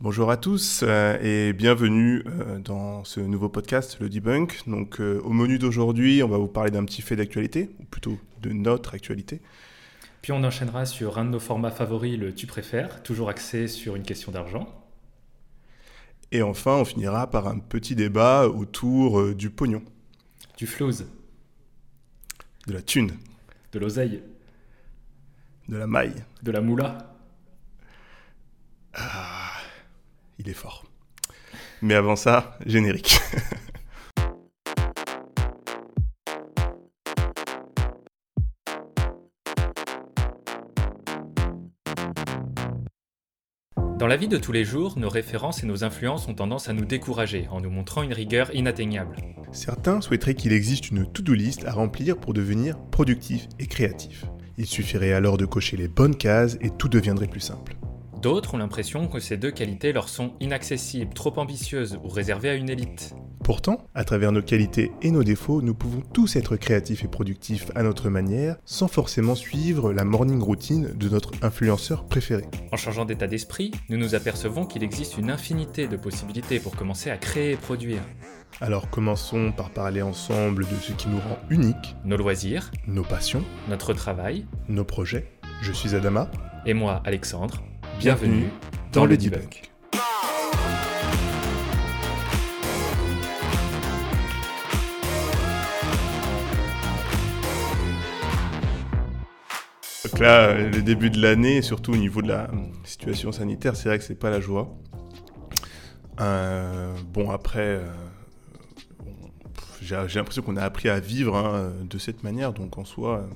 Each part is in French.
Bonjour à tous euh, et bienvenue euh, dans ce nouveau podcast, le Debunk. Donc, euh, au menu d'aujourd'hui, on va vous parler d'un petit fait d'actualité, ou plutôt de notre actualité. Puis on enchaînera sur un de nos formats favoris, le Tu préfères, toujours axé sur une question d'argent. Et enfin, on finira par un petit débat autour du pognon. Du flouze. De la thune. De l'oseille. De la maille. De la moula. Ah, il est fort. Mais avant ça, générique. Dans la vie de tous les jours, nos références et nos influences ont tendance à nous décourager en nous montrant une rigueur inatteignable. Certains souhaiteraient qu'il existe une to-do list à remplir pour devenir productif et créatif. Il suffirait alors de cocher les bonnes cases et tout deviendrait plus simple. D'autres ont l'impression que ces deux qualités leur sont inaccessibles, trop ambitieuses ou réservées à une élite. Pourtant, à travers nos qualités et nos défauts, nous pouvons tous être créatifs et productifs à notre manière, sans forcément suivre la morning routine de notre influenceur préféré. En changeant d'état d'esprit, nous nous apercevons qu'il existe une infinité de possibilités pour commencer à créer et produire. Alors commençons par parler ensemble de ce qui nous rend uniques, Nos loisirs, nos passions, notre travail, nos projets. Je suis Adama. et moi, Alexandre, bienvenue dans le debunk. Donc là, euh, le début de l'année, surtout au niveau de la euh, situation sanitaire, c'est vrai que c'est pas la joie. Euh, bon, après, euh, j'ai l'impression qu'on a appris à vivre hein, de cette manière, donc en soi,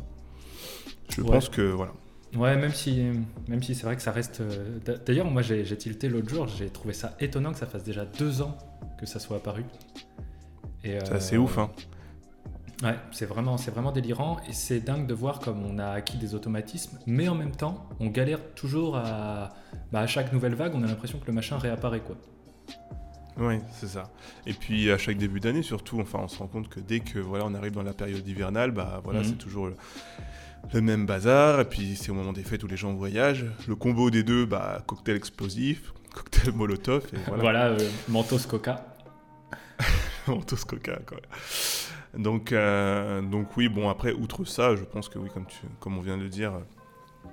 je Ouais. pense que voilà. Ouais, même si, même si c'est vrai que ça reste. euh, d'a- D'ailleurs, moi j'ai tilté l'autre jour, j'ai trouvé ça étonnant que ça fasse déjà deux ans que ça soit apparu. C'est euh, assez ouf, hein. Ouais, c'est vraiment, c'est vraiment délirant et c'est dingue de voir comme on a acquis des automatismes, mais en même temps, on galère toujours à, bah, à chaque nouvelle vague, on a l'impression que le machin réapparaît quoi. Oui, c'est ça. Et puis à chaque début d'année, surtout, enfin, on se rend compte que dès que voilà, on arrive dans la période hivernale, bah voilà, Mhm. c'est toujours le, même bazar. Et puis c'est au moment des fêtes où les gens voyagent. Le combo des deux, bah cocktail explosif, cocktail molotov, et Voilà, voilà, euh, Mentos Coca. Mentos coca, quoi. Donc, euh, donc oui, bon après, outre ça, je pense que oui, comme tu, comme on vient de le dire, euh,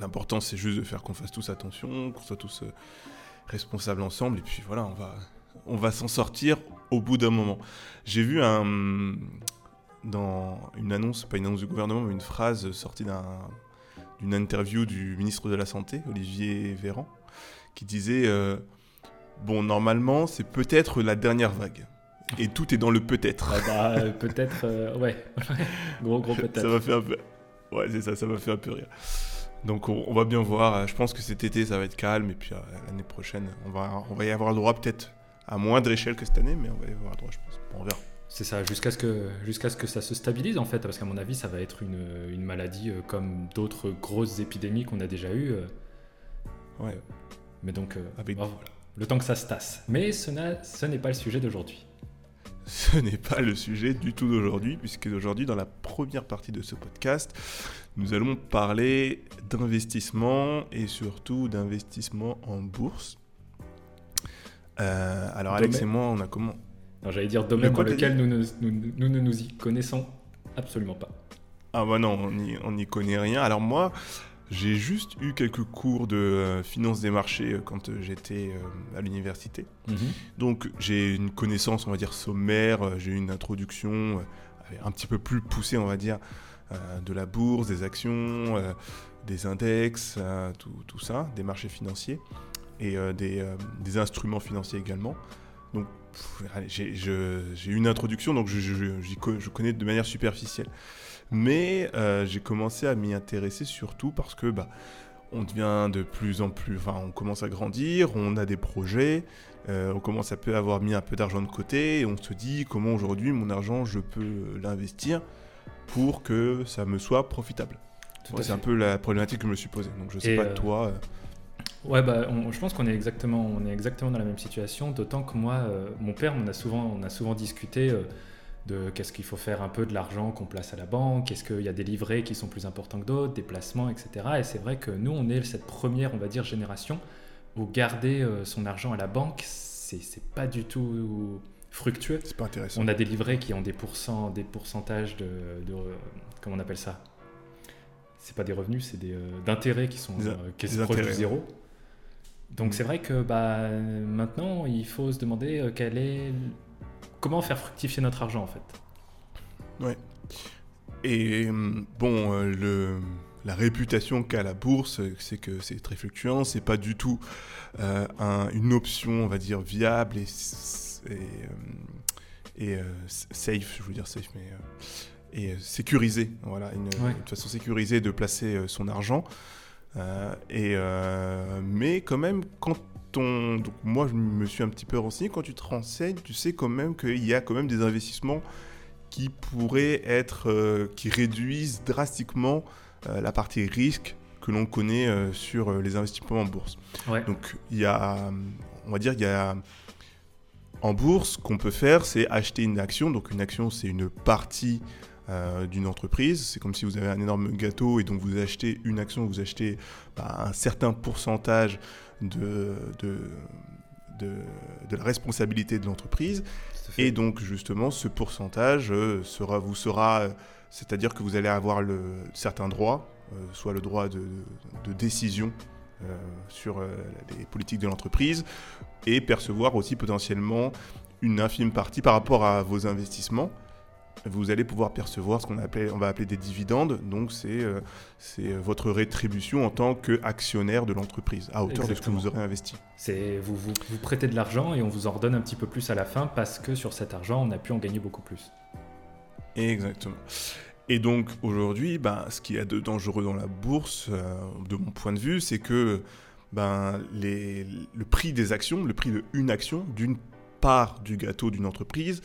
l'important c'est juste de faire qu'on fasse tous attention, qu'on soit tous euh, responsables ensemble, et puis voilà, on va, on va s'en sortir au bout d'un moment. J'ai vu un dans une annonce, pas une annonce du gouvernement, mais une phrase sortie d'un- d'une interview du ministre de la Santé, Olivier Véran, qui disait euh, Bon, normalement, c'est peut-être la dernière vague. Et tout est dans le peut-être. Ah bah, euh, peut-être, euh, ouais, gros gros ça peut-être. m'a fait un peu. Ouais, c'est ça, ça m'a fait un peu rire. Donc on, on va bien voir. Je pense que cet été, ça va être calme. Et puis euh, l'année prochaine, on va, on va y avoir le droit peut-être à moindre échelle que cette année, mais on va y avoir le droit, je pense. Bon, on verra. C'est ça, jusqu'à ce, que, jusqu'à ce que ça se stabilise en fait, parce qu'à mon avis, ça va être une, une maladie euh, comme d'autres grosses épidémies qu'on a déjà eues. euh, Ouais. mais donc, euh, Avec- bah, voilà, le temps que ça se tasse. Mais ce, n'a- ce n'est pas le sujet d'aujourd'hui. Ce n'est pas le sujet du tout d'aujourd'hui, puisque aujourd'hui, dans la première partie de ce podcast, nous allons parler d'investissement et surtout d'investissement en bourse. Euh, alors Alex Domaine- et moi, on a comment j'allais dire domaine dans lequel nous ne, nous, nous ne nous y connaissons absolument pas. Ah bah non, on n'y on n'y connaît rien. Alors moi, j'ai juste eu quelques cours de euh, finance des marchés euh, quand euh, j'étais euh, à l'université. Donc j'ai une connaissance, on va dire, sommaire, j'ai eu une introduction un petit peu plus poussée, on va dire, de la bourse, des actions, des index, tout, tout ça, des marchés financiers et des, des instruments financiers également. Donc j'ai eu une introduction, donc je, connais de manière superficielle. Mais euh, j'ai commencé à m'y intéresser surtout parce que bah, on devient de plus en plus, enfin on commence à grandir, on a des projets, euh, on commence à peu avoir mis un peu d'argent de côté et on se dit comment aujourd'hui mon argent je peux l'investir pour que ça me soit profitable. C'est un peu la problématique que je me suis posée. Donc je sais Et, pas euh, toi. Euh, Ouais, bah, on- je pense qu'on est exactement, on est exactement dans la même situation. D'autant que moi, euh, mon père, on a souvent, on a souvent discuté euh, de qu'est-ce qu'il faut faire un peu de l'argent qu'on place à la banque, est-ce qu'il y a des livrets qui sont plus importants que d'autres, des placements, etc. Et c'est vrai que nous, on est cette première, on va dire, génération ou garder son argent à la banque, c'est pas du tout fructueux. C'est pas intéressant. On a des livrets qui ont des, pourcents, des pourcentages de, Comment on appelle ça? C'est pas des revenus, c'est des d'intérêts qui sont qui proches zéro. Donc mm. c'est vrai que bah, maintenant, il faut se demander quel est, comment faire fructifier notre argent en fait. Ouais. Et bon, euh, le, la réputation qu'a la bourse, c'est que c'est très fluctuant, c'est pas du tout euh, une option, on va dire, viable et, et, euh, safe, je veux dire safe, mais et sécurisée, voilà, une, façon sécurisée de placer son argent. Et, mais quand même, quand on, donc moi je me suis un petit peu renseigné, quand tu te renseignes, tu sais quand même qu'il y a quand même des investissements qui pourraient être, euh, qui réduisent drastiquement euh, la partie risque que l'on connaît euh, sur les investissements en bourse. Donc il y a, on va dire, il y a en bourse, qu'on peut faire, c'est acheter une action. Donc une action, c'est une partie d'une entreprise. C'est comme si vous avez un énorme gâteau et donc vous achetez une action, vous achetez bah, un certain pourcentage de, de, de, la responsabilité de l'entreprise. Et donc, justement, ce pourcentage euh, sera, vous sera, euh, c'est-à-dire que vous allez avoir le, certains droits, euh, soit le droit de, décision sur les politiques de l'entreprise, et percevoir aussi potentiellement une infime partie par rapport à vos investissements vous allez pouvoir percevoir ce qu'on on va appeler des dividendes. Donc, c'est euh, euh, votre rétribution en tant qu'actionnaire de l'entreprise, à hauteur de ce que vous aurez investi. C'est vous, vous, prêtez de l'argent et on vous en redonne un petit peu plus à la fin parce que sur cet argent, on a pu en gagner beaucoup plus. Exactement. Et donc aujourd'hui, ben, ce qu'il y a de dangereux dans la bourse, euh, de mon point de vue, c'est que ben, les, le prix des actions, le prix de une action, d'une part du gâteau d'une entreprise,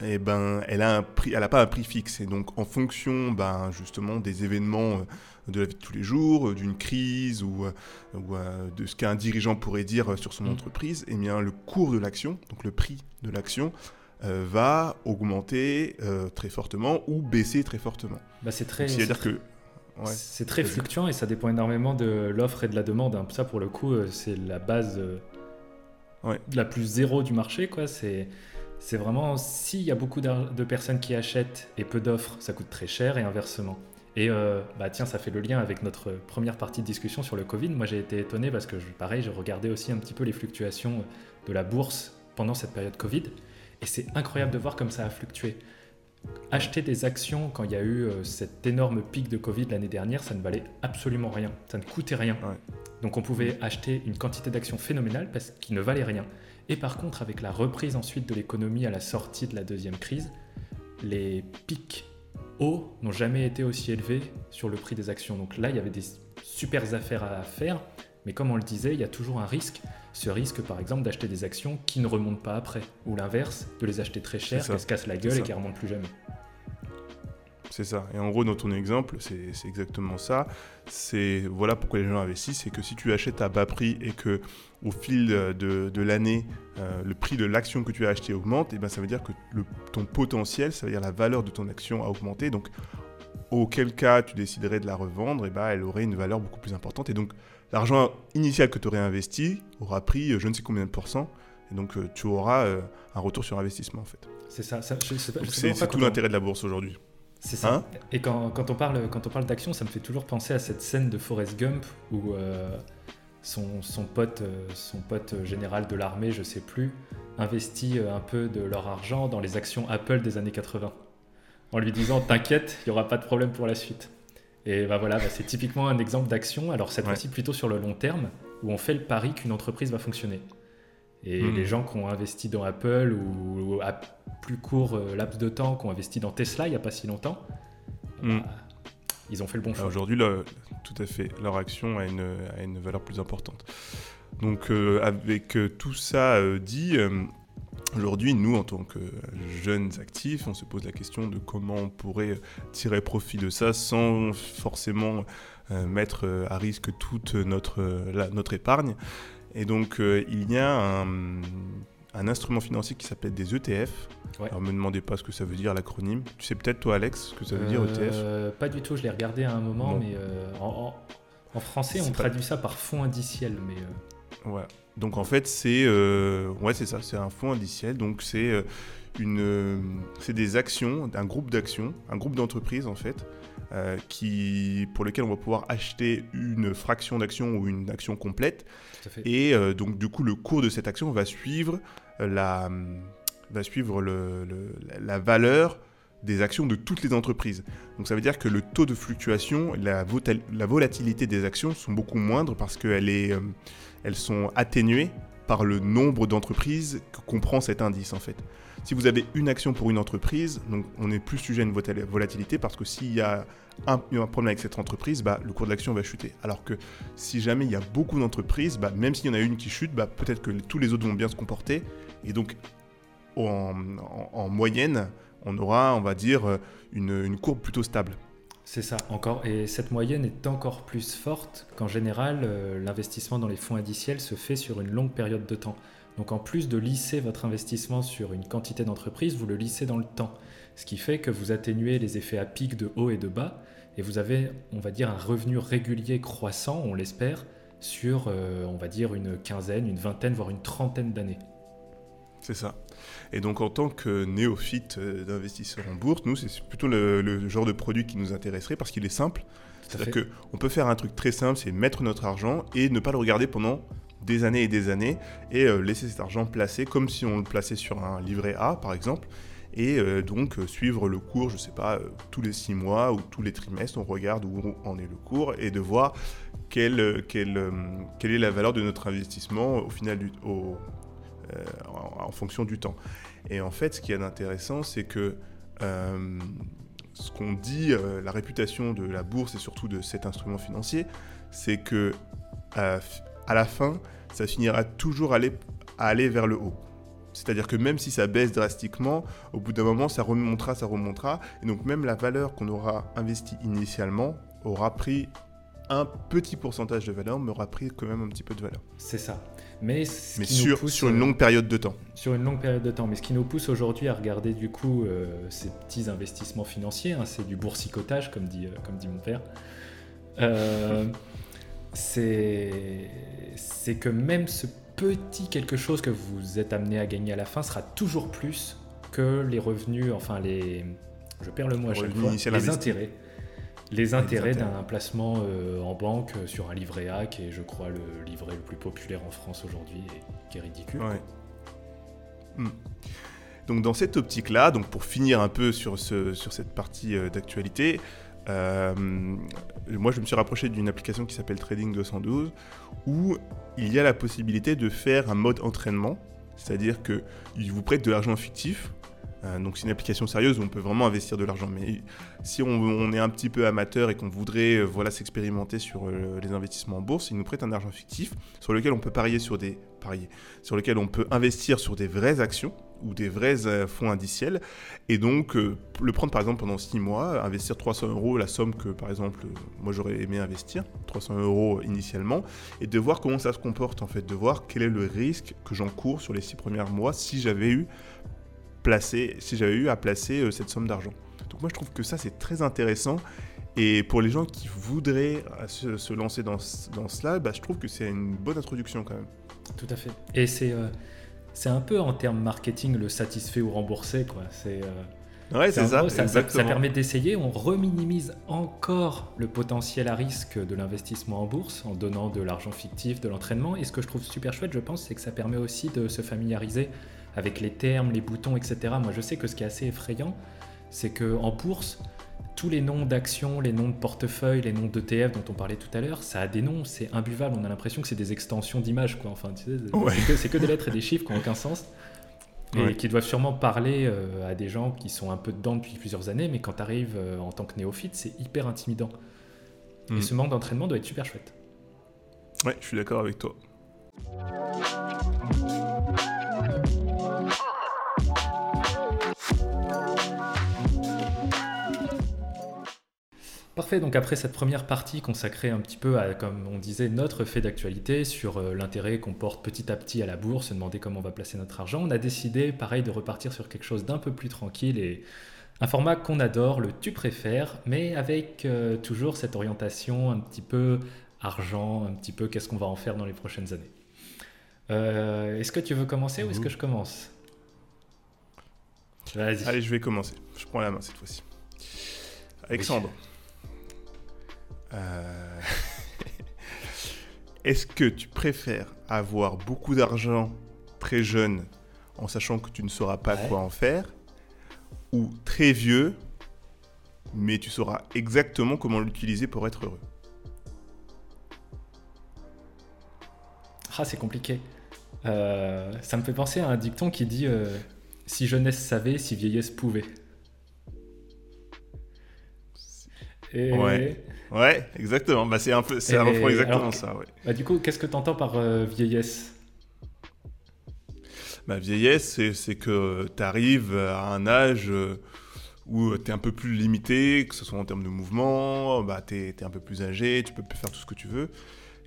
eh ben, elle a un prix, elle n'a pas un prix fixe. Et donc, en fonction, ben, justement, des événements euh, de la vie de tous les jours, euh, d'une crise ou, euh, de ce qu'un dirigeant pourrait dire sur son mm. entreprise, eh bien, le cours de l'action, donc le prix de l'action, va augmenter très fortement ou baisser très fortement. Bah, c'est très. C'est-à-dire que c'est très fluctuant et ça dépend énormément de l'offre et de la demande. Hein. Ça, pour le coup, c'est la base la plus zéro du marché. Quoi. C'est c'est vraiment s'il y a beaucoup de personnes qui achètent et peu d'offres, ça coûte très cher et inversement. Et euh, bah tiens, ça fait le lien avec notre première partie de discussion sur le Covid. Moi, j'ai été étonné parce que, pareil, je regardais aussi un petit peu les fluctuations de la bourse pendant cette période Covid. Et c'est incroyable de voir comme ça a fluctué. Acheter des actions quand il y a eu euh, cet énorme pic de Covid l'année dernière, ça ne valait absolument rien. Ça ne coûtait rien. Donc on pouvait acheter une quantité d'actions phénoménale parce qu'ils ne valaient rien. Et par contre, avec la reprise ensuite de l'économie à la sortie de la deuxième crise, les pics hauts n'ont jamais été aussi élevés sur le prix des actions. Donc là, il y avait des super affaires à faire, mais comme on le disait, il y a toujours un risque. Ce risque, par exemple, d'acheter des actions qui ne remontent pas après, ou l'inverse, de les acheter très cher, qu'elles se cassent la gueule et ne remontent plus jamais. C'est ça. Et en gros, dans ton exemple, c'est exactement ça. C'est voilà pourquoi les gens investissent, c'est que si tu achètes à bas prix et que au fil de, l'année, euh, le prix de l'action que tu as acheté augmente, et eh ben ça veut dire que le, ton potentiel, ça veut dire la valeur de ton action a augmenté. Donc, auquel cas tu déciderais de la revendre, et eh ben elle aurait une valeur beaucoup plus importante. Et donc, l'argent initial que tu aurais investi aura pris euh, je ne sais combien de pourcents. Et donc, euh, tu auras un retour sur investissement en fait. C'est ça. ça c'est tout l'intérêt de la bourse aujourd'hui. C'est ça. Hein et quand, quand, on parle, quand on parle d'action, ça me fait toujours penser à cette scène de Forrest Gump où euh, son, son, pote, euh, son pote général de l'armée, je sais plus, investit euh, un peu de leur argent dans les actions Apple des années 80. En lui disant T'inquiète, il n'y aura pas de problème pour la suite. Et bah voilà, bah c'est typiquement un exemple d'action, alors cette fois-ci plutôt sur le long terme, où on fait le pari qu'une entreprise va fonctionner. Et hmm. les gens qui ont investi dans Apple ou, à plus court euh, laps de temps, qui ont investi dans Tesla il n'y a pas si longtemps, hmm. bah, ils ont fait le bon choix. Aujourd'hui, tout à fait, leur action a une, a une valeur plus importante. Donc, euh, avec euh, tout ça dit, aujourd'hui, nous, en tant que jeunes actifs, on se pose la question de comment on pourrait tirer profit de ça sans forcément mettre à risque toute notre, notre épargne. Et donc, euh, il y a un, instrument financier qui s'appelle des ETF. Alors, me demandez pas ce que ça veut dire l'acronyme. Tu sais peut-être, toi, Alex, ce que ça veut dire ETF euh, Pas du tout, je l'ai regardé à un moment, mais euh, en, français, on traduit ça par fonds indiciel. Mais, Voilà. Donc en fait, c'est euh, ouais, c'est ça, c'est un fonds indiciel. Donc c'est euh, une, euh, c'est des actions, un groupe d'actions, un groupe d'entreprises en fait, qui pour lequel on va pouvoir acheter une fraction d'action ou une action complète. Et donc du coup, le cours de cette action va suivre la va suivre la valeur des actions de toutes les entreprises. Donc ça veut dire que le taux de fluctuation, la, la volatilité des actions sont beaucoup moindres parce qu'elle est elles sont atténuées par le nombre d'entreprises que comprend cet indice en fait. Si vous avez une action pour une entreprise, donc on est plus sujet à une volatilité parce que s'il y a un, problème avec cette entreprise, bah, le cours de l'action va chuter. Alors que si jamais il y a beaucoup d'entreprises, bah, même s'il y en a une qui chute, bah, peut-être que tous les autres vont bien se comporter. Et donc en, moyenne, on aura, on va dire, une courbe plutôt stable. C'est ça, encore. Et cette moyenne est encore plus forte qu'en général, euh, l'investissement dans les fonds indiciels se fait sur une longue période de temps. Donc en plus de lisser votre investissement sur une quantité d'entreprises, vous le lissez dans le temps. Ce qui fait que vous atténuez les effets à pic de haut et de bas. Et vous avez, on va dire, un revenu régulier croissant, on l'espère, sur, euh, on va dire, une quinzaine, une vingtaine, voire une trentaine d'années. C'est ça. Et donc en tant que néophyte euh, d'investisseur en bourse, nous, c'est plutôt le, genre de produit qui nous intéresserait parce qu'il est simple. C'est-à-dire qu'on peut faire un truc très simple, c'est mettre notre argent et ne pas le regarder pendant des années et des années et euh, laisser cet argent placé comme si on le plaçait sur un livret A, par exemple. Et euh, donc suivre le cours, je ne sais pas, tous les six mois ou tous les trimestres, on regarde où en est le cours et de voir quelle, quelle, quelle est la valeur de notre investissement au final du, au, euh, en, fonction du temps. Et en fait, ce qui est intéressant, c'est que euh, ce qu'on dit, euh, la réputation de la bourse et surtout de cet instrument financier, c'est que à la fin, ça finira toujours aller, à aller vers le haut. C'est-à-dire que même si ça baisse drastiquement, au bout d'un moment, ça remontera, ça remontera. Et donc même la valeur qu'on aura investie initialement aura pris un petit pourcentage de valeur, mais aura pris quand même un petit peu de valeur. C'est ça. Mais, sur, sur, une longue période de temps. Sur une longue période de temps. Mais ce qui nous pousse aujourd'hui à regarder du coup euh, ces petits investissements financiers, hein, c'est du boursicotage, comme dit, euh, comme dit mon père. Euh, c'est que même ce petit quelque chose que vous êtes amené à gagner à la fin sera toujours plus que les revenus, enfin les... Je perds le mot à chaque fois. Les intérêts les intérêts d'un placement euh, en banque sur un livret A, qui est, je crois, le livret le plus populaire en France aujourd'hui et qui est ridicule. Hmm. Donc dans cette optique-là, donc pour finir un peu sur, ce, sur cette partie euh, d'actualité, euh, moi je me suis rapproché d'une application qui s'appelle Trading 212 où il y a la possibilité de faire un mode entraînement, c'est-à-dire qu'il vous prête de l'argent fictif euh, donc c'est une application sérieuse où on peut vraiment investir de l'argent. Mais si on, est un petit peu amateur et qu'on voudrait euh, voilà, s'expérimenter sur euh, les investissements en bourse, il nous prête un argent fictif sur lequel on peut parier sur des parier, sur lequel on peut investir sur des vraies actions ou des vrais fonds indiciels. Et donc le prendre par exemple pendant 6 mois, investir 300 euros, la somme que par exemple moi j'aurais aimé investir, 300 euros initialement, et de voir comment ça se comporte en fait, de voir quel est le risque que j'encours sur les 6 premiers mois si j'avais eu si eu à placer euh, cette somme d'argent. Donc moi je trouve que ça c'est très intéressant et pour les gens qui voudraient euh, se, lancer dans, dans cela, bah, je trouve que c'est une bonne introduction quand même. Tout à fait. Et c'est euh, c'est un peu en termes marketing le satisfait ou remboursé quoi. C'est Ouais, c'est ça, ça, ça, permet d'essayer, on reminimise encore le potentiel à risque de l'investissement en bourse en donnant de l'argent fictif, de l'entraînement. Et ce que je trouve super chouette, je pense, c'est que ça permet aussi de se familiariser avec les termes, les boutons, etc. Moi, je sais que ce qui est assez effrayant, c'est qu'en bourse, tous les noms d'actions, les noms de portefeuille, les noms d'ETF dont on parlait tout à l'heure, ça a des noms, c'est imbuvable. On a l'impression que c'est des extensions d'images, quoi. Enfin, tu sais, c'est que, des lettres et des chiffres qui n'ont aucun sens. Et qui doivent sûrement parler euh, à des gens qui sont un peu dedans depuis plusieurs années, mais quand tu arrives euh, en tant que néophyte, c'est hyper intimidant. Et mm. ce manque d'entraînement doit être super chouette. Ouais, je suis d'accord avec toi. Parfait, donc après cette première partie consacrée un petit peu à, comme on disait, notre fait d'actualité sur euh, l'intérêt qu'on porte petit à petit à la bourse, se demander comment on va placer notre argent, on a décidé, pareil, de repartir sur quelque chose d'un peu plus tranquille et un format qu'on adore, le tu préfères, mais avec euh, toujours cette orientation un petit peu argent, un petit peu qu'est-ce qu'on va en faire dans les prochaines années. Euh, est-ce que tu veux commencer ou est-ce que je commence? Vas-y. Allez, je vais commencer. Je prends la main cette fois-ci. Alexandre. Euh, est-ce que tu préfères avoir beaucoup d'argent très jeune en sachant que tu ne sauras pas quoi en faire ou très vieux mais tu sauras exactement comment l'utiliser pour être heureux? Ah, c'est compliqué. Euh, ça me fait penser à un dicton qui dit euh, Si jeunesse savait, si vieillesse pouvait. Ouais. ouais, exactement. Bah, c'est un peu, c'est exactement ça. Bah, du coup, qu'est-ce que tu entends par euh, vieillesse? Bah, Vieillesse, c'est que tu arrives à un âge où tu es un peu plus limité, que ce soit en termes de mouvement, bah, tu es, un peu plus âgé, tu peux plus faire tout ce que tu veux.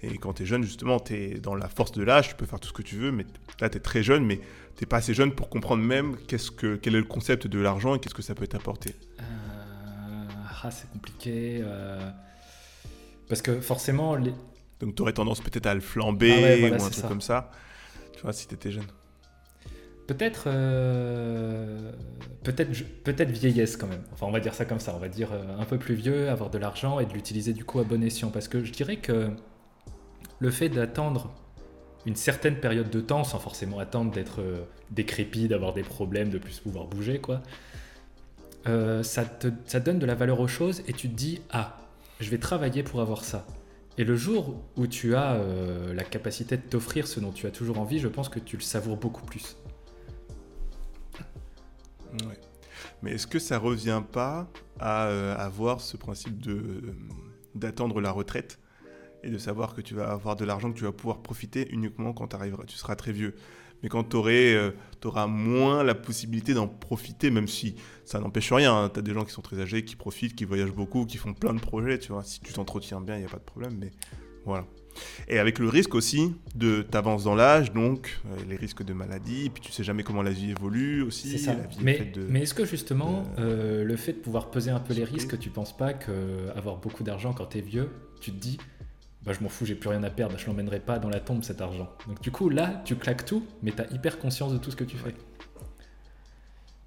Et quand tu es jeune, justement, tu es dans la force de l'âge, tu peux faire tout ce que tu veux, mais là, tu es très jeune, mais tu pas assez jeune pour comprendre même qu'est-ce que, quel est le concept de l'argent et qu'est-ce que ça peut t'apporter. Euh, ah, c'est compliqué. Euh, parce que forcément. Les... Donc, tu aurais tendance peut-être à le flamber ah ou un truc comme ça, tu vois, si tu étais jeune. Peut-être. Euh, peut-être peut-être vieillesse quand même. Enfin, on va dire ça comme ça. On va dire un peu plus vieux, avoir de l'argent et de l'utiliser du coup à bon escient. Parce que je dirais que le fait d'attendre une certaine période de temps, sans forcément attendre d'être euh, décrépit, d'avoir des problèmes, de plus pouvoir bouger, quoi, euh, ça, te, donne de la valeur aux choses et tu te dis Ah, je vais travailler pour avoir ça. Et le jour où tu as euh, la capacité de t'offrir ce dont tu as toujours envie, je pense que tu le savoures beaucoup plus. Mais est-ce que ça revient pas à avoir ce principe de d'attendre la retraite et de savoir que tu vas avoir de l'argent que tu vas pouvoir profiter uniquement quand arriveras, tu seras très vieux? Mais quand tu euh, auras moins la possibilité d'en profiter, même si ça n'empêche rien, hein. tu as des gens qui sont très âgés, qui profitent, qui voyagent beaucoup, qui font plein de projets, tu vois. Si tu t'entretiens bien, il n'y a pas de problème, mais voilà. Et avec le risque aussi de t'avances dans l'âge, donc euh, les risques de maladie, puis tu sais jamais comment la vie évolue aussi. Ça. mais, mais est-ce que justement, euh, le fait de pouvoir peser un peu les risques, tu penses pas qu'avoir beaucoup d'argent quand tu es vieux, tu te dis, bah, je m'en fous, j'ai plus rien à perdre, je l'emmènerai pas dans la tombe cet argent. Donc du coup, là, tu claques tout, mais tu as hyper conscience de tout ce que tu fais.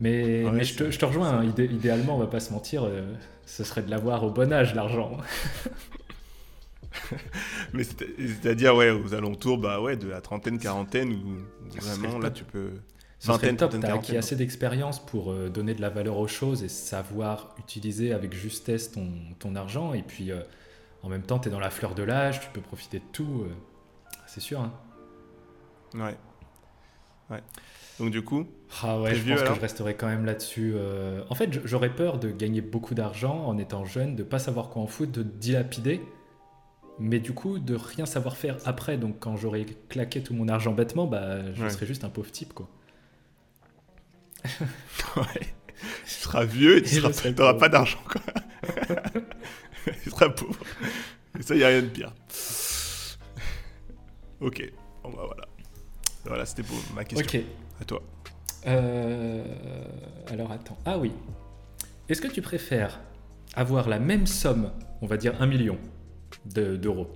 Mais, mais je, te, je, te, rejoins, hein. idéalement, on va pas se mentir, euh, ce serait de l'avoir au bon âge, l'argent. mais c'est-à-dire, ouais, aux alentours, bah ouais, de la trentaine, quarantaine, où vraiment, là, tu peux... Vingtaine, top, t'as acquis assez d'expérience pour euh, donner de la valeur aux choses et savoir utiliser avec justesse ton, ton argent, et puis... Euh, en même temps, tu es dans la fleur de l'âge, tu peux profiter de tout. Euh, c'est sûr. Hein. Ouais. Ouais. Donc du coup, ah ouais, je pense que je resterai quand même là-dessus. Euh. En fait, j'aurais peur de gagner beaucoup d'argent en étant jeune, de pas savoir quoi en foutre, de dilapider, mais du coup de rien savoir faire après. Donc quand j'aurai claqué tout mon argent bêtement, bah je serai juste un pauvre type quoi. ouais. Tu seras vieux et tu n'auras pas d'argent quoi. il sera pauvre. Et ça, il n'y a rien de pire. Ok, bon bah voilà. Voilà, c'était pour ma question. Ok. À toi. Euh, alors attends. Ah oui. Est-ce que tu préfères avoir la même somme, on va dire un million d'euros,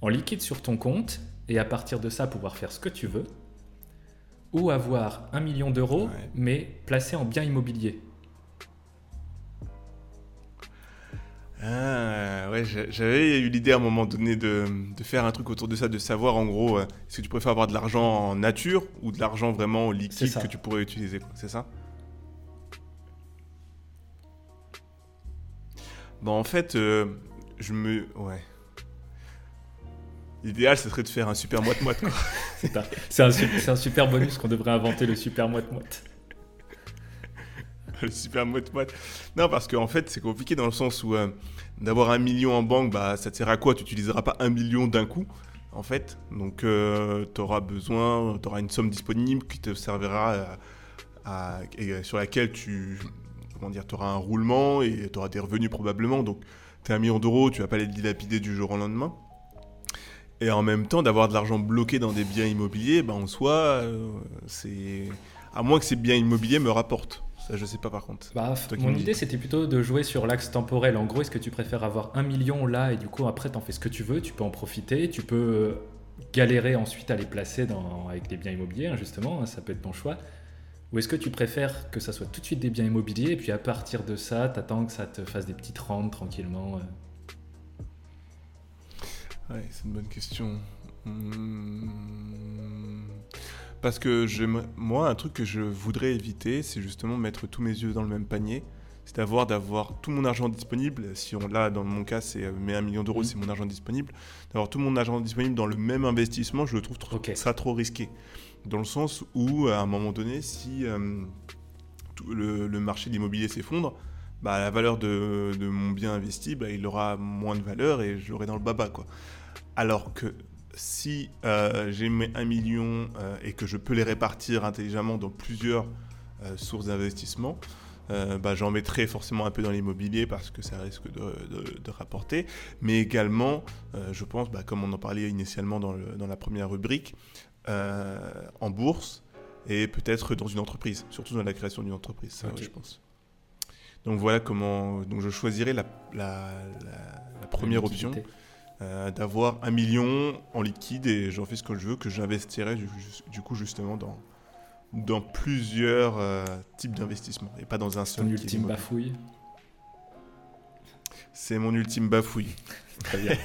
en liquide sur ton compte et à partir de ça pouvoir faire ce que tu veux, ou avoir un million d'euros mais placé en bien immobilier? Ah, ouais, j'avais eu l'idée à un moment donné de, faire un truc autour de ça, de savoir en gros, euh, est-ce que tu préfères avoir de l'argent en nature ou de l'argent vraiment liquide que tu pourrais utiliser, c'est ça? Bon, en fait, euh, je me. Ouais. L'idéal, ce serait de faire un super moite-moite. c'est un, un, super bonus qu'on devrait inventer, le super moite-moite. le super moite-moite. Non, parce qu'en fait, c'est compliqué dans le sens où euh, d'avoir un million en banque, bah, ça te sert à quoi? Tu n'utiliseras pas un million d'un coup, en fait. Donc, euh, tu auras besoin, tu auras une somme disponible qui te servira à, sur laquelle tu comment dire, auras un roulement et tu auras des revenus probablement. Donc, tu as un million d'euros, tu vas pas les dilapider du jour au lendemain. Et en même temps, d'avoir de l'argent bloqué dans des biens immobiliers, bah, en soi, euh, c'est. À moins que ces biens immobiliers me rapportent. Ça, je sais pas par contre. Bah, mon idée, c'était plutôt de jouer sur l'axe temporel. En gros, est-ce que tu préfères avoir un million là et du coup, après, t'en fais ce que tu veux, tu peux en profiter, tu peux euh, galérer ensuite à les placer dans, avec des biens immobiliers, hein, justement, hein, ça peut être ton choix. Ou est-ce que tu préfères que ça soit tout de suite des biens immobiliers et puis à partir de ça, tu attends que ça te fasse des petites rentes tranquillement Ouais, c'est une bonne question. Hmm. Parce que je, moi, un truc que je voudrais éviter, c'est justement mettre tous mes yeux dans le même panier. C'est d'avoir d'avoir tout mon argent disponible. Si on là, dans mon cas, c'est euh, mes 1 million d'euros, mmh. c'est mon argent disponible. D'avoir tout mon argent disponible dans le même investissement, je le trouve trop, ça trop risqué. Dans le sens où, à un moment donné, si euh, le, marché de l'immobilier s'effondre, bah, la valeur de, de, mon bien investi, bah, il aura moins de valeur et je l'aurai dans le baba. Quoi. Alors que si euh, j'ai mes 1 million euh, et que je peux les répartir intelligemment dans plusieurs euh, sources d'investissement, bah, j'en mettrai forcément un peu dans l'immobilier parce que ça risque de, rapporter, mais également, je pense, bah, comme on en parlait initialement dans, la première rubrique, en bourse et peut-être dans une entreprise, surtout dans la création d'une entreprise, ça, je pense. Donc voilà comment donc je choisirai la première option. Euh, d'avoir un million en liquide et j'en fais ce que je veux, que j'investirai du, coup justement dans, dans plusieurs euh, types d'investissements et pas dans un seul. Ton ultime bafouille C'est mon ultime bafouille. Très bien.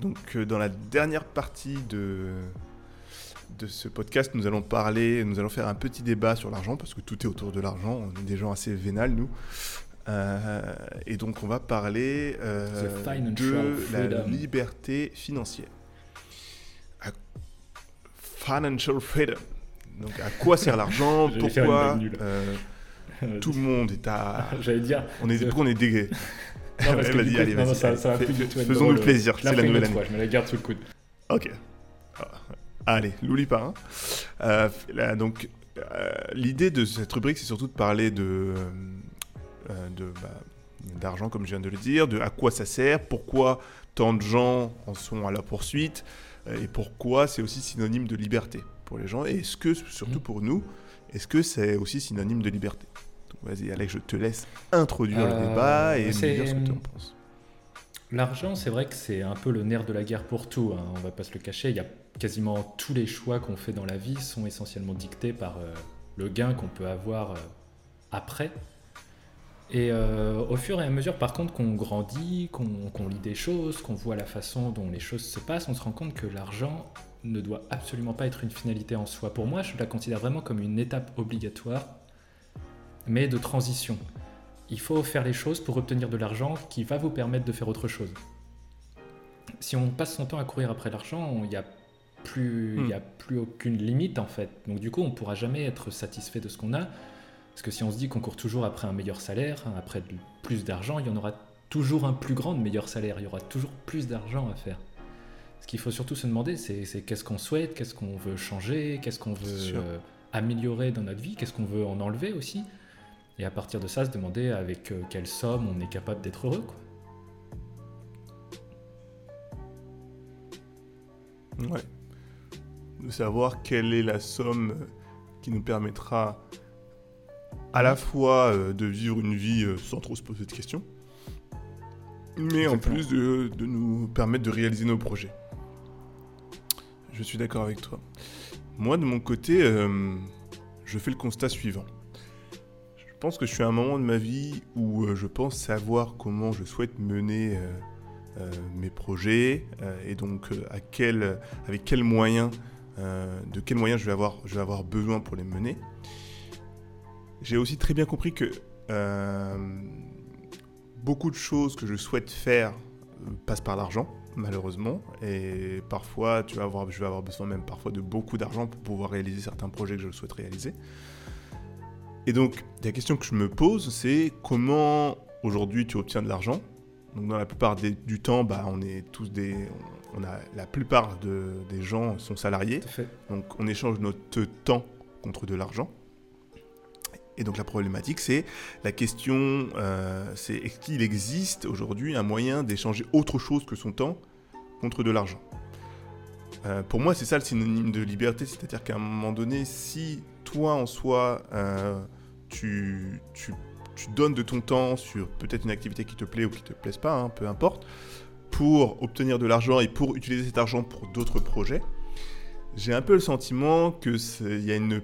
Donc, euh, dans la dernière partie de, de ce podcast, nous allons parler, nous allons faire un petit débat sur l'argent, parce que tout est autour de l'argent. On est des gens assez vénales, nous. Euh, et donc, on va parler euh, de la liberté financière. Financial freedom. Donc, à quoi sert l'argent? Pourquoi tout le monde est à. J'allais dire. On est, pourquoi on est dégué non, parce que allez, vas-y. Ça, ça va plus du tout Faisons-nous le plaisir, c'est la nouvelle année. Fois, je me la garde sous le coude. Ok. Ah, allez, l'oublie pas. Hein. Euh, là, donc, euh, l'idée de cette rubrique, c'est surtout de parler de, euh, de bah, d'argent, comme je viens de le dire, de à quoi ça sert, pourquoi tant de gens en sont à la poursuite, et pourquoi c'est aussi synonyme de liberté pour les gens, et est-ce que, surtout mmh. pour nous, est-ce que c'est aussi synonyme de liberté? Vas-y, Alex, je te laisse introduire le euh, débat et me dire ce que tu en penses. L'argent, c'est vrai que c'est un peu le nerf de la guerre pour tout. Hein. On va pas se le cacher. Il y a quasiment tous les choix qu'on fait dans la vie sont essentiellement dictés par euh, le gain qu'on peut avoir euh, après. Et au fur et à mesure, par contre, qu'on grandit, qu'on lit des choses, qu'on voit la façon dont les choses se passent, on se rend compte que l'argent ne doit absolument pas être une finalité en soi. Pour moi, je la considère vraiment comme une étape obligatoire mais de transition. Il faut faire les choses pour obtenir de l'argent qui va vous permettre de faire autre chose. Si on passe son temps à courir après l'argent, il n'y a, plus, hmm. a plus aucune limite en fait. Donc du coup, on ne pourra jamais être satisfait de ce qu'on a. Parce que si on se dit qu'on court toujours après un meilleur salaire, après plus d'argent, il y en aura toujours un plus grand meilleur salaire. Il y aura toujours plus d'argent à faire. Ce qu'il faut surtout se demander, c'est qu'est-ce qu'on souhaite, qu'est-ce qu'on veut changer, qu'est-ce qu'on veut euh, améliorer dans notre vie, qu'est-ce qu'on veut en enlever aussi. Et à partir de ça, se demander avec euh, quelle somme on est capable d'être heureux. Quoi. Ouais. De savoir quelle est la somme qui nous permettra à la fois euh, de vivre une vie euh, sans trop se poser de questions, mais en plus de, de, nous permettre de réaliser nos projets. Je suis d'accord avec toi. Moi, de mon côté, je fais le constat suivant. Je pense que je suis à un moment de ma vie où euh, je pense savoir comment je souhaite mener euh, euh, mes projets et donc avec quels moyens, de quels moyens je vais, avoir, besoin pour les mener. J'ai aussi très bien compris que beaucoup de choses que je souhaite faire passent par l'argent, malheureusement. Et parfois, tu vas je vais avoir besoin même parfois de beaucoup d'argent pour pouvoir réaliser certains projets que je souhaite réaliser. Et donc, la question que je me pose, c'est comment aujourd'hui tu obtiens de l'argent? Donc, dans la plupart du temps, bah, on est tous des. On a, la plupart des gens sont salariés. Donc, on échange notre temps contre de l'argent. Et donc la problématique, c'est la question, euh, c'est est-ce qu'il existe aujourd'hui un moyen d'échanger autre chose que son temps contre de l'argent? Euh, pour moi, c'est ça le synonyme de liberté, c'est-à-dire qu'à un moment donné, si en soi, euh, tu, tu, tu, donnes de ton temps sur peut-être une activité qui te plaît ou qui te plaise pas, hein, peu importe, pour obtenir de l'argent et pour utiliser cet argent pour d'autres projets, j'ai un peu le sentiment qu'il y a une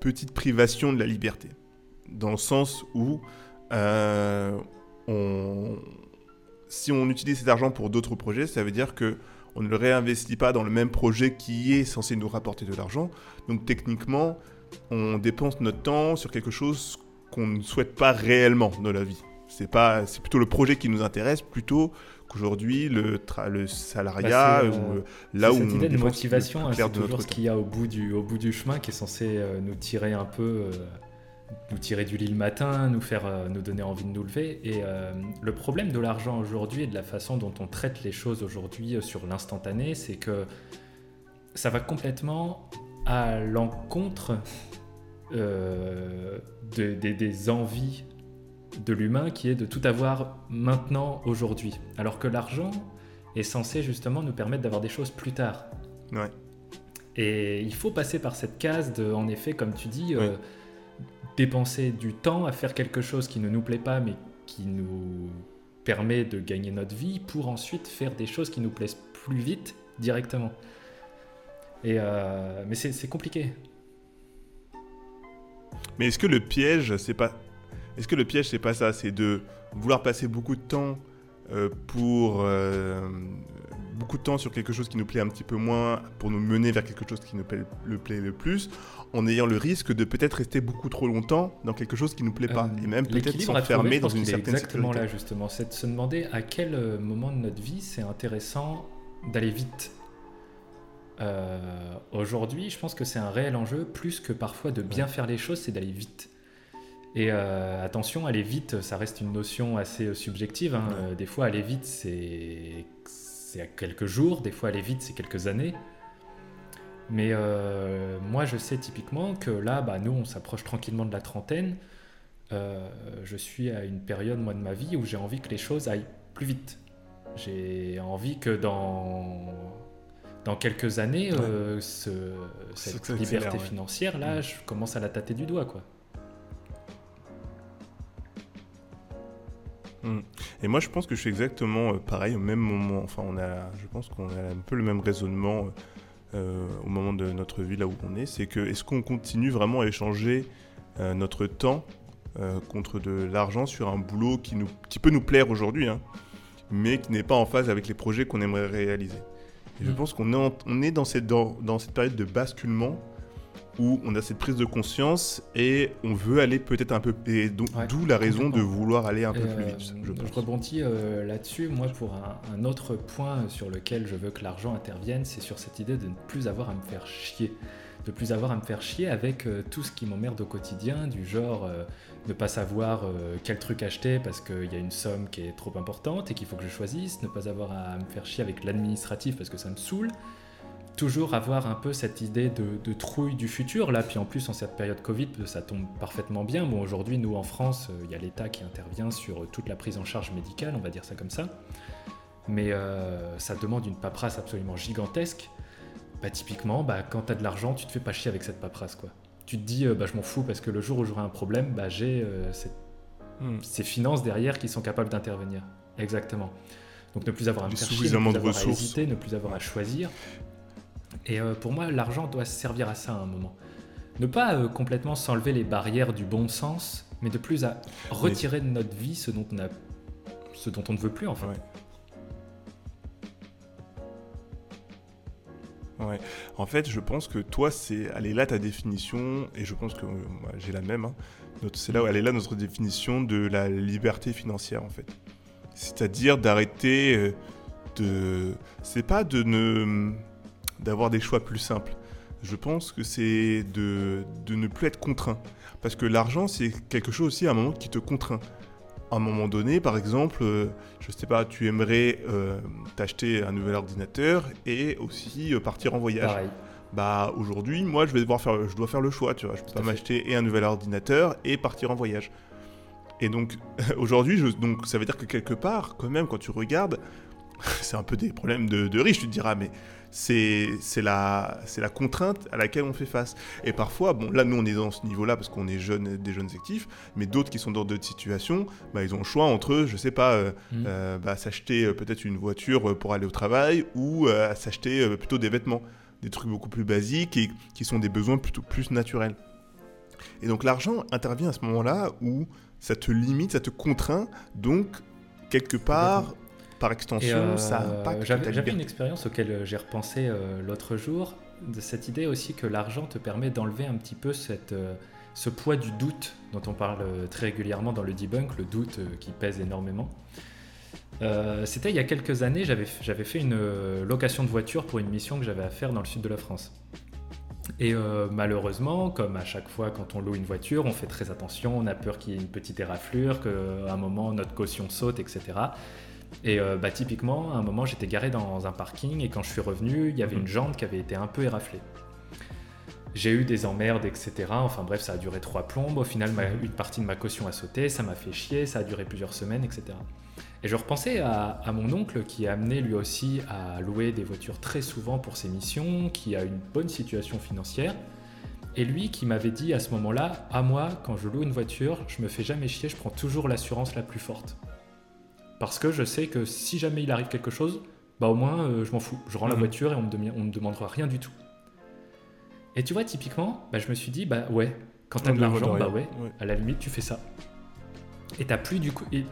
petite privation de la liberté. Dans le sens où euh, on, si on utilise cet argent pour d'autres projets, ça veut dire que on ne le réinvestit pas dans le même projet qui est censé nous rapporter de l'argent. Donc techniquement, on dépense notre temps sur quelque chose qu'on ne souhaite pas réellement dans la vie. C'est pas, c'est plutôt le projet qui nous intéresse plutôt qu'aujourd'hui le, le salariat bah, ou euh, là où cette idée de motivation, hein, c'est toujours ce qu'il y a au bout du au bout du chemin qui est censé euh, nous tirer un peu. Euh, nous tirer du lit le matin, nous faire euh, nous donner envie de nous lever. Et euh, le problème de l'argent aujourd'hui et de la façon dont on traite les choses aujourd'hui euh, sur l'instantané, c'est que ça va complètement à l'encontre des envies de l'humain qui est de tout avoir maintenant, aujourd'hui. Alors que l'argent est censé justement nous permettre d'avoir des choses plus tard. Ouais. Et il faut passer par cette case de, en effet, comme tu dis, dépenser du temps à faire quelque chose qui ne nous plaît pas, mais qui nous permet de gagner notre vie, pour ensuite faire des choses qui nous plaisent plus vite directement. Et euh, mais c'est compliqué. Mais est-ce que le piège, c'est pas, est-ce que le piège, c'est pas ça, c'est de vouloir passer beaucoup de temps euh, pour euh, beaucoup de temps sur quelque chose qui nous plaît un petit peu moins pour nous mener vers quelque chose qui nous plaît le, plaît le plus, en ayant le risque de peut-être rester beaucoup trop longtemps dans quelque chose qui nous plaît pas, et même peut-être s'enfermer dans une certaine exactement là justement, c'est de se demander à quel moment de notre vie c'est intéressant d'aller vite. Euh, aujourd'hui, je pense que c'est un réel enjeu, plus que parfois de bien faire les choses, c'est d'aller vite. Et attention, aller vite, ça reste une notion assez subjective. Hein. des fois, aller vite, c'est c'est quelques jours, des fois aller vite, c'est quelques années. Mais euh, moi, je sais typiquement que là, bah, nous, on s'approche tranquillement de la trentaine. Euh, je suis à une période, moi, de ma vie où j'ai envie que les choses aillent plus vite. J'ai envie que dans, dans quelques années, euh, ce, cette liberté financière, là, mm. je commence à la tâter du doigt, quoi. Mm. Et moi, je pense que je suis exactement euh, pareil au même moment. Enfin, on a, je pense qu'on a un peu le même raisonnement euh, au moment de notre vie là où on est. C'est que est-ce qu'on continue vraiment à échanger euh, notre temps contre de l'argent sur un boulot qui, nous, qui peut nous plaire aujourd'hui, hein, mais qui n'est pas en phase avec les projets qu'on aimerait réaliser? Et je mm. pense qu'on est, on est dans, cette, dans, dans cette période de basculement où on a cette prise de conscience et on veut aller peut-être un peu. Et d'où la raison de vouloir aller un peu plus vite. Je, je rebondis euh, là-dessus. Moi, pour un, autre point sur lequel je veux que l'argent intervienne, c'est sur cette idée de ne plus avoir à me faire chier. De plus avoir à me faire chier avec euh, tout ce qui m'emmerde au quotidien, du genre euh, ne pas savoir quel truc acheter parce qu'il y a une somme qui est trop importante et qu'il faut que je choisisse, ne pas avoir à me faire chier avec l'administratif parce que ça me saoule toujours avoir un peu cette idée de, trouille du futur. Là, puis en plus, en cette période Covid, ça tombe parfaitement bien. Bon, aujourd'hui, nous, en France, euh, il y a l'État qui intervient sur toute la prise en charge médicale, on va dire ça comme ça. Mais euh, ça demande une paperasse absolument gigantesque. Bah, typiquement, bah, quand tu as de l'argent, tu te fais pas chier avec cette paperasse. Quoi. Tu te dis, euh, bah, je m'en fous parce que le jour où j'aurai un problème, bah, j'ai hmm. ces finances derrière qui sont capables d'intervenir. Exactement. Donc ne plus avoir à me faire chier, ne plus avoir à hésiter, ne plus avoir à choisir. Et euh, pour moi, l'argent doit servir à ça à un moment. Ne pas euh, complètement s'enlever les barrières du bon sens, mais de plus à retirer de notre vie ce dont on, a, ce dont on ne veut plus en fait. Ouais. En fait, je pense que toi, c'est. Elle est là ta définition, et je pense que moi, j'ai la même. Hein. C'est là où elle est là notre définition de la liberté financière, en fait. C'est-à-dire d'arrêter euh, de. C'est pas de ne d'avoir des choix plus simples. Je pense que c'est de, de, ne plus être contraint. Parce que l'argent, c'est quelque chose aussi à un moment qui te contraint. À un moment donné, par exemple, euh, je sais pas, tu aimerais euh, t'acheter un nouvel ordinateur et aussi euh, partir en voyage. Pareil. Bah aujourd'hui, moi, je vais devoir faire, je dois faire le choix, tu vois. Je peux pas m'acheter et un nouvel ordinateur et partir en voyage. Et donc aujourd'hui, donc ça veut dire que quelque part, quand même, quand tu regardes, c'est un peu des problèmes de, de riches, tu te diras, mais c'est la, la contrainte à laquelle on fait face. Et parfois, bon, là, nous, on est dans ce niveau-là parce qu'on est jeunes, des jeunes actifs, mais d'autres qui sont dans d'autres situations, bah, ils ont le choix entre, je sais pas, euh, mmh. euh, bah, s'acheter euh, peut-être une voiture pour aller au travail ou s'acheter plutôt des vêtements, des trucs beaucoup plus basiques et qui sont des besoins plutôt plus naturels. Et donc, l'argent intervient à ce moment-là où ça te limite, ça te contraint, donc quelque part, par extension, ça euh, impacte J'avais une expérience auquel euh, j'ai repensé euh, l'autre jour, de cette idée aussi que l'argent te permet d'enlever un petit peu cette, ce poids du doute dont on parle très régulièrement dans le debunk, le doute qui pèse énormément. C'était il y a quelques années, j'avais fait une location de voiture pour une mission que j'avais à faire dans le sud de la France. Et malheureusement, comme à chaque fois quand on loue une voiture, on fait très attention, on a peur qu'il y ait une petite éraflure, qu'à un moment notre caution saute, etc. Et euh, bah, typiquement, à un moment, j'étais garé dans un parking et quand je suis revenu, il y avait mhm. une jante qui avait été un peu éraflée. J'ai eu des emmerdes, etc. Enfin bref, ça a duré trois plombes. Au final, mhm. une partie de ma caution a sauté, ça m'a fait chier, ça a duré plusieurs semaines, etc. Et je repensais à, mon oncle qui a amené lui aussi à louer des voitures très souvent pour ses missions, qui a une bonne situation financière. Et lui qui m'avait dit à ce moment-là, à moi, quand je loue une voiture, je me fais jamais chier, je prends toujours l'assurance la plus forte. Parce que je sais que si jamais il arrive quelque chose, bah au moins euh, je m'en fous. Je rends la mhm. voiture et on me, me demandera rien du tout. Et tu vois, typiquement, bah, je me suis dit, bah ouais, quand t'as de l'argent, bah ouais, à la limite tu fais ça. Et t'as plus du coup. Et,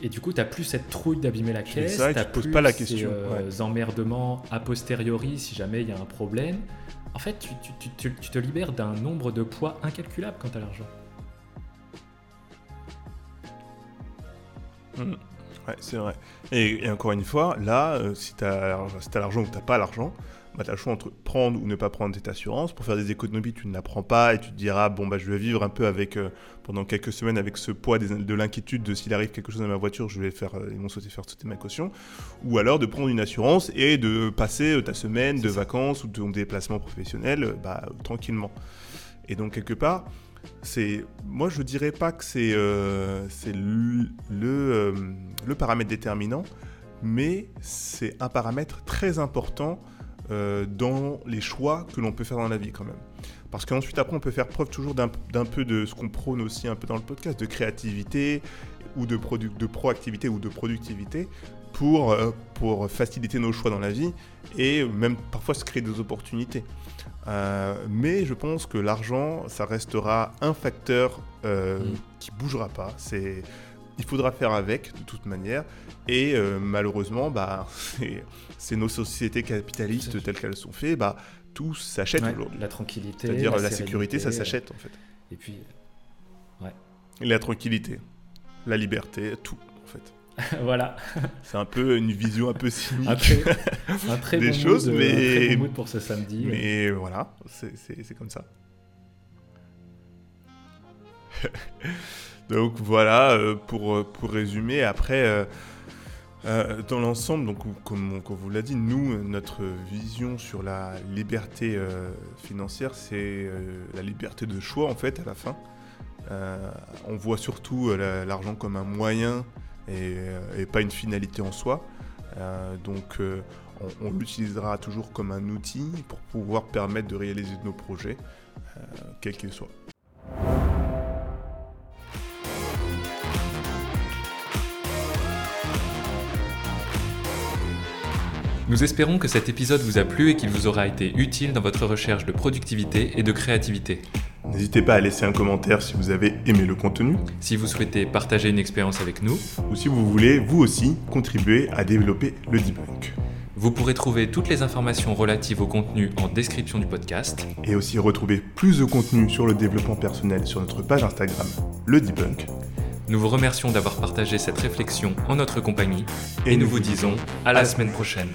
et du coup, t'as plus cette trouille d'abîmer la caisse. Ça, t'as plus pas la question. Ces, euh, emmerdements a posteriori si jamais il y a un problème. En fait, tu, tu, tu, tu te libères d'un nombre de poids incalculable quand t'as l'argent. Mm. Ouais, c'est vrai. Et, encore une fois, là, euh, si tu as, l'argent ou tu n'as pas l'argent, bah, tu as le choix entre prendre ou ne pas prendre cette assurance. Pour faire des économies, tu ne la prends pas et tu te diras, bon, bah, je vais vivre un peu avec, euh, pendant quelques semaines avec ce poids de l'inquiétude de s'il arrive quelque chose à ma voiture, je vais faire, euh, ils vont sauter, faire sauter ma caution. Ou alors de prendre une assurance et de passer ta semaine de vacances ou de ton déplacement professionnel bah, tranquillement. Et donc, quelque part, c'est moi je dirais pas que c'est euh, le, euh, le, paramètre déterminant, mais c'est un paramètre très important euh, dans les choix que l'on peut faire dans la vie quand même. Parce qu'ensuite après on peut faire preuve toujours d'un peu de ce qu'on prône aussi un peu dans le podcast, de créativité ou de, de proactivité ou de productivité pour faciliter nos choix dans la vie et même parfois se créer des opportunités. Euh, mais je pense que l'argent, ça restera un facteur euh, mm. qui bougera pas. C'est, il faudra faire avec de toute manière. Et euh, malheureusement, bah, c'est nos sociétés capitalistes telles qu'elles sont faites, bah, tout s'achète aujourd'hui. La tranquillité, c'est-à-dire la, sécurité, ça s'achète en fait. Et puis, ouais. la tranquillité, la liberté, tout. voilà. C'est un peu une vision un peu cynique un très des choses, mood, mais un très bon mood pour ce samedi. Mais voilà, c'est comme ça. donc voilà, euh, pour, euh, pour résumer, après, euh, dans l'ensemble, donc comme, on vous l'a dit, nous, notre vision sur la liberté financière, c'est la liberté de choix en fait à la fin. on voit surtout l'argent comme un moyen euh, et, pas une finalité en soi. Euh, donc euh, on, l'utilisera toujours comme un outil pour pouvoir permettre de réaliser nos projets, quels qu'ils soient. Nous espérons que cet épisode vous a plu et qu'il vous aura été utile dans votre recherche de productivité et de créativité. N'hésitez pas à laisser un commentaire si vous avez aimé le contenu. Si vous souhaitez partager une expérience avec nous. Ou si vous voulez, vous aussi, contribuer à développer le debunk. Vous pourrez trouver toutes les informations relatives au contenu en description du podcast. Et aussi retrouver plus de contenu sur le développement personnel sur notre page Instagram, le debunk. Nous vous remercions d'avoir partagé cette réflexion en notre compagnie et, nous vous disons à la semaine prochaine.